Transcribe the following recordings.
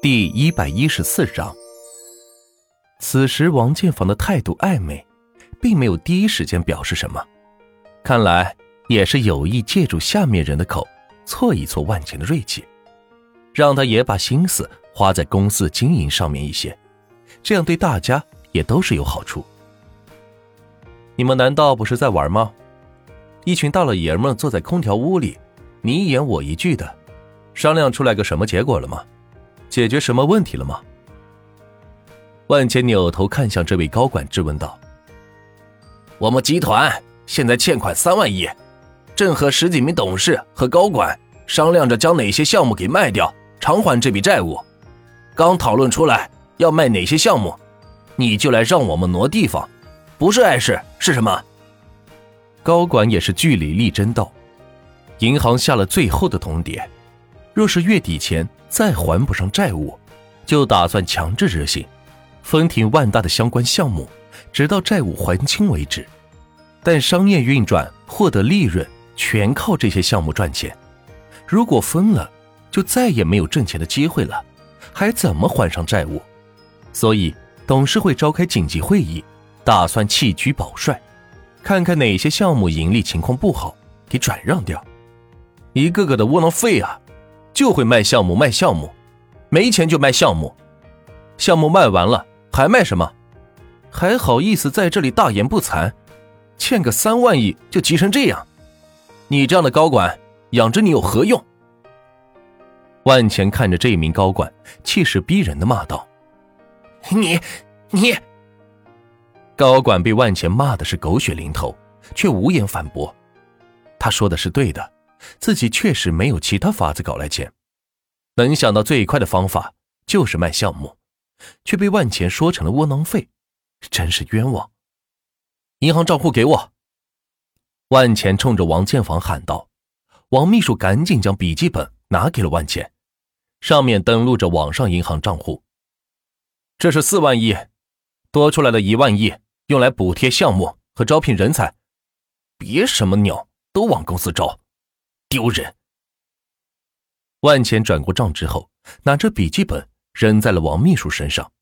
第一百一十四章。此时王建房的态度暧昧，并没有第一时间表示什么，看来也是有意借助下面人的口挫一挫万钱的锐气，让他也把心思花在公司经营上面一些，这样对大家也都是有好处。你们难道不是在玩吗？一群大老爷们坐在空调屋里，你一言我一句的，商量出来个什么结果了吗？解决什么问题了吗？万千扭头看向这位高管，质问道：“我们集团现在欠款三万亿，正和十几名董事和高管商量着将哪些项目给卖掉，偿还这笔债务。刚讨论出来要卖哪些项目，你就来让我们挪地方。”不是碍事是什么？高管也是据理力争道：“银行下了最后的通牒，若是月底前再还不上债务，就打算强制执行，封停万达的相关项目，直到债务还清为止。但商业运转获得利润，全靠这些项目赚钱。如果封了，就再也没有挣钱的机会了，还怎么还上债务？所以董事会召开紧急会议。”打算弃车保帅，看看哪些项目盈利情况不好，给转让掉。一个个的窝囊废啊，就会卖项目卖项目，没钱就卖项目，项目卖完了还卖什么？还好意思在这里大言不惭？欠个三万亿就急成这样，你这样的高管养着你有何用？万钱看着这名高管，气势逼人的骂道：“你，你！”高管被万钱骂的是狗血淋头，却无言反驳。他说的是对的，自己确实没有其他法子搞来钱，能想到最快的方法就是卖项目，却被万钱说成了窝囊废，真是冤枉。银行账户给我！万钱冲着王建房喊道。王秘书赶紧将笔记本拿给了万钱，上面登录着网上银行账户。这是四万亿，多出来的一万亿。用来补贴项目和招聘人才，别什么鸟都往公司招，丢人！万钱转过账之后，拿着笔记本扔在了王秘书身上，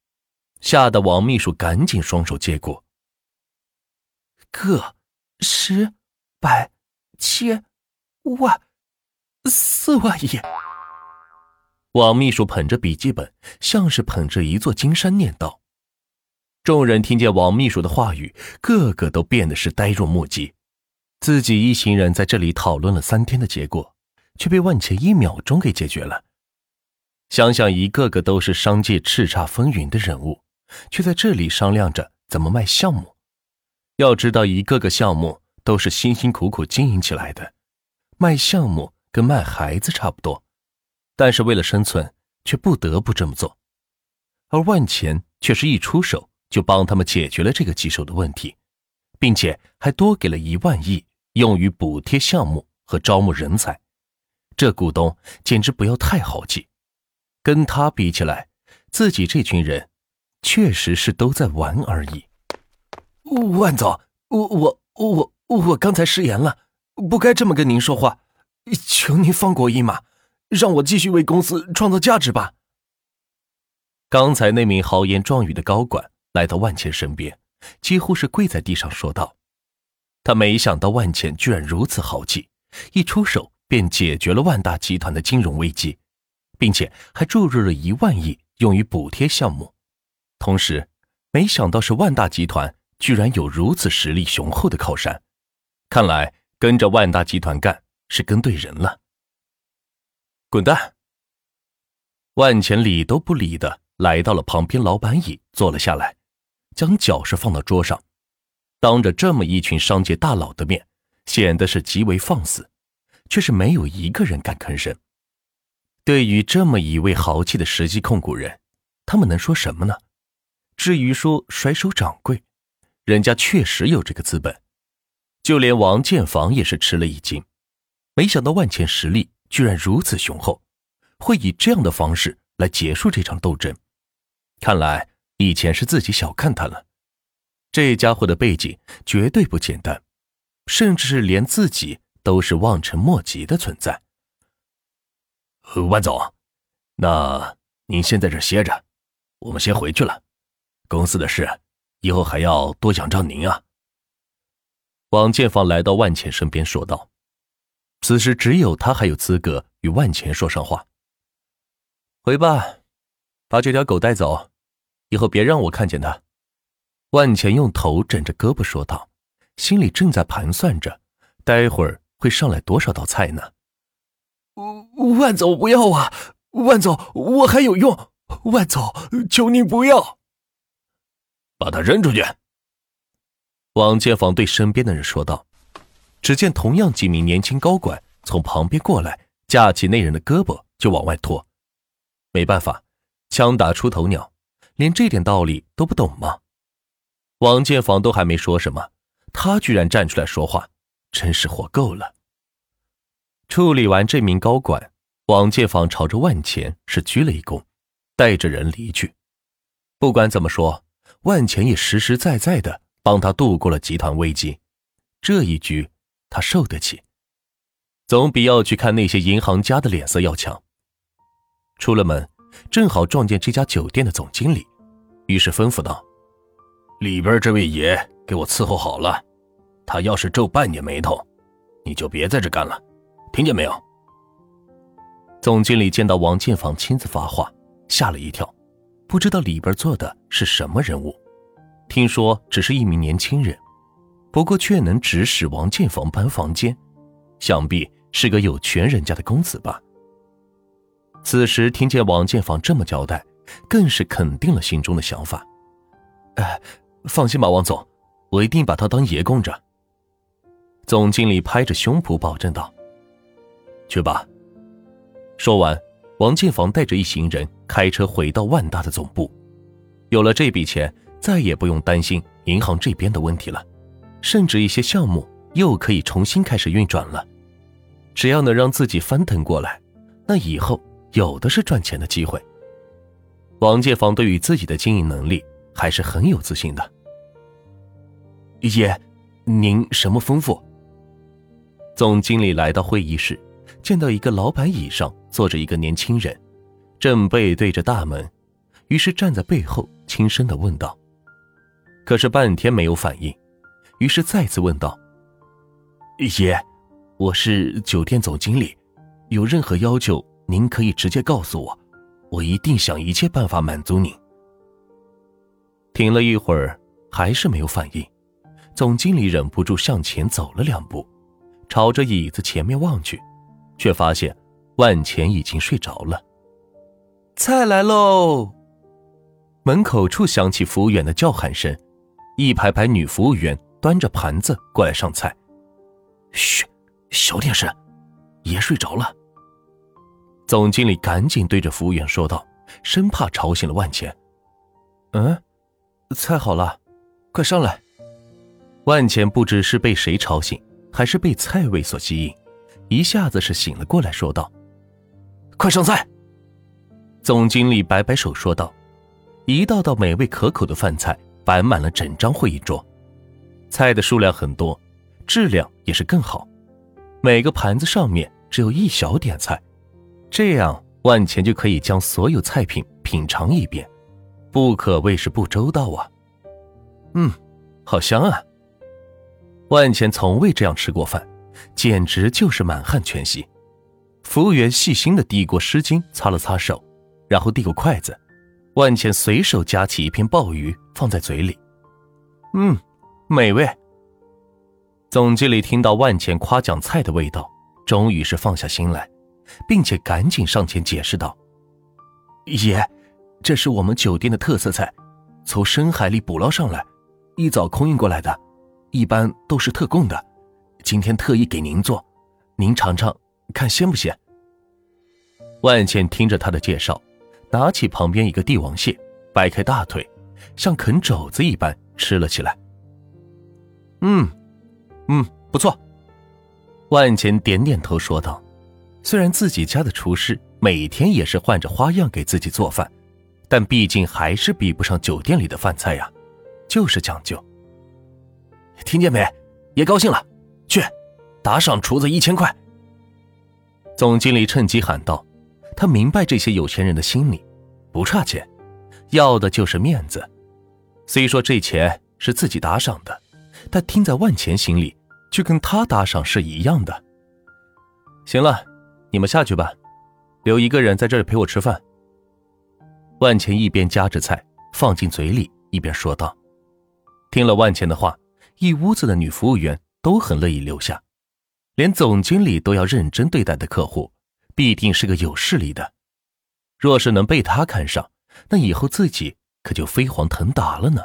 吓得王秘书赶紧双手接过。个十百千万四万亿！王秘书捧着笔记本，像是捧着一座金山，念道。众人听见王秘书的话语，个个都变得是呆若木鸡。自己一行人在这里讨论了三天的结果，却被万钱一秒钟给解决了。想想一个个都是商界叱咤风云的人物，却在这里商量着怎么卖项目。要知道，一个个项目都是辛辛苦苦经营起来的，卖项目跟卖孩子差不多，但是为了生存，却不得不这么做。而万钱却是一出手。就帮他们解决了这个棘手的问题，并且还多给了一万亿用于补贴项目和招募人才。这股东简直不要太豪气，跟他比起来，自己这群人确实是都在玩而已。万总，我我我我刚才失言了，不该这么跟您说话，求您放过我一马，让我继续为公司创造价值吧。刚才那名豪言壮语的高管。来到万茜身边，几乎是跪在地上说道：“他没想到万茜居然如此豪气，一出手便解决了万大集团的金融危机，并且还注入了一万亿用于补贴项目。同时，没想到是万大集团居然有如此实力雄厚的靠山，看来跟着万大集团干是跟对人了。”滚蛋！万钱理都不理的来到了旁边老板椅，坐了下来。将脚是放到桌上，当着这么一群商界大佬的面，显得是极为放肆，却是没有一个人敢吭声。对于这么一位豪气的实际控股人，他们能说什么呢？至于说甩手掌柜，人家确实有这个资本。就连王建房也是吃了一惊，没想到万钱实力居然如此雄厚，会以这样的方式来结束这场斗争。看来。以前是自己小看他了，这家伙的背景绝对不简单，甚至是连自己都是望尘莫及的存在。万总，那您先在这歇着，我们先回去了。公司的事，以后还要多仰仗您啊。”王建房来到万钱身边说道。此时只有他还有资格与万钱说上话。回吧，把这条狗带走，以后别让我看见他。万钱用头枕着胳膊说道，心里正在盘算着，待会儿会上来多少道菜呢？万总不要啊！万总，我还有用！万总，求你不要！把他扔出去！王建房对身边的人说道。只见同样几名年轻高管从旁边过来，架起那人的胳膊就往外拖。没办法，枪打出头鸟，连这点道理都不懂吗？王建房都还没说什么，他居然站出来说话，真是活够了。处理完这名高管，王建房朝着万钱是鞠了一躬，带着人离去。不管怎么说，万钱也实实在在的帮他度过了集团危机，这一局。他受得起，总比要去看那些银行家的脸色要强。出了门，正好撞见这家酒店的总经理，于是吩咐道：“里边这位爷给我伺候好了，他要是皱半点眉头，你就别在这干了，听见没有？”总经理见到王建房亲自发话，吓了一跳，不知道里边坐的是什么人物，听说只是一名年轻人。不过却能指使王建房搬房间，想必是个有权人家的公子吧。此时听见王建房这么交代，更是肯定了心中的想法。哎，放心吧，王总，我一定把他当爷供着。总经理拍着胸脯保证道：“去吧。”说完，王建房带着一行人开车回到万达的总部。有了这笔钱，再也不用担心银行这边的问题了。甚至一些项目又可以重新开始运转了，只要能让自己翻腾过来，那以后有的是赚钱的机会。王建房对于自己的经营能力还是很有自信的。爷，您什么吩咐？总经理来到会议室，见到一个老板椅上坐着一个年轻人，正背对着大门，于是站在背后轻声的问道。可是半天没有反应。于是再次问道：“爷，我是酒店总经理，有任何要求，您可以直接告诉我，我一定想一切办法满足您。”停了一会儿，还是没有反应，总经理忍不住向前走了两步，朝着椅子前面望去，却发现万钱已经睡着了。菜来喽！门口处响起服务员的叫喊声，一排排女服务员。端着盘子过来上菜，嘘，小点声，爷睡着了。总经理赶紧对着服务员说道，生怕吵醒了万钱。嗯，菜好了，快上来。万钱不知是被谁吵醒，还是被菜味所吸引，一下子是醒了过来，说道：“快上菜。”总经理摆摆手说道，一道道美味可口的饭菜摆满了整张会议桌。菜的数量很多，质量也是更好。每个盘子上面只有一小点菜，这样万钱就可以将所有菜品品尝一遍，不可谓是不周到啊。嗯，好香啊！万钱从未这样吃过饭，简直就是满汉全席。服务员细心的递过湿巾擦了擦手，然后递过筷子，万钱随手夹起一片鲍鱼放在嘴里，嗯。美味。总经理听到万钱夸奖菜的味道，终于是放下心来，并且赶紧上前解释道：“爷，这是我们酒店的特色菜，从深海里捕捞上来，一早空运过来的，一般都是特供的。今天特意给您做，您尝尝，看鲜不鲜？”万茜听着他的介绍，拿起旁边一个帝王蟹，掰开大腿，像啃肘子一般吃了起来。嗯，嗯，不错。万茜点点头说道：“虽然自己家的厨师每天也是换着花样给自己做饭，但毕竟还是比不上酒店里的饭菜呀，就是讲究。听见没？爷高兴了，去打赏厨子一千块。”总经理趁机喊道：“他明白这些有钱人的心理，不差钱，要的就是面子。虽说这钱是自己打赏的，但听在万钱心里，却跟他打赏是一样的。行了，你们下去吧，留一个人在这里陪我吃饭。万钱一边夹着菜放进嘴里，一边说道。听了万钱的话，一屋子的女服务员都很乐意留下，连总经理都要认真对待的客户，必定是个有势力的。若是能被他看上，那以后自己可就飞黄腾达了呢。